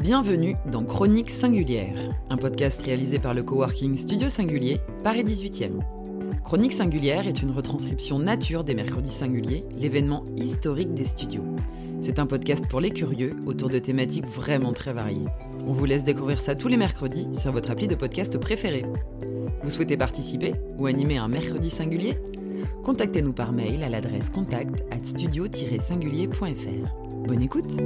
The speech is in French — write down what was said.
Bienvenue dans Chronique Singulière, un podcast réalisé par le coworking Studio Singulier, Paris 18e. Chronique Singulière est une retranscription nature des mercredis singuliers, l'événement historique des studios. C'est un podcast pour les curieux autour de thématiques vraiment très variées. On vous laisse découvrir ça tous les mercredis sur votre appli de podcast préféré. Vous souhaitez participer ou animer un mercredi singulier? Contactez-nous par mail à l'adresse contact at studio-singulier.fr. Bonne écoute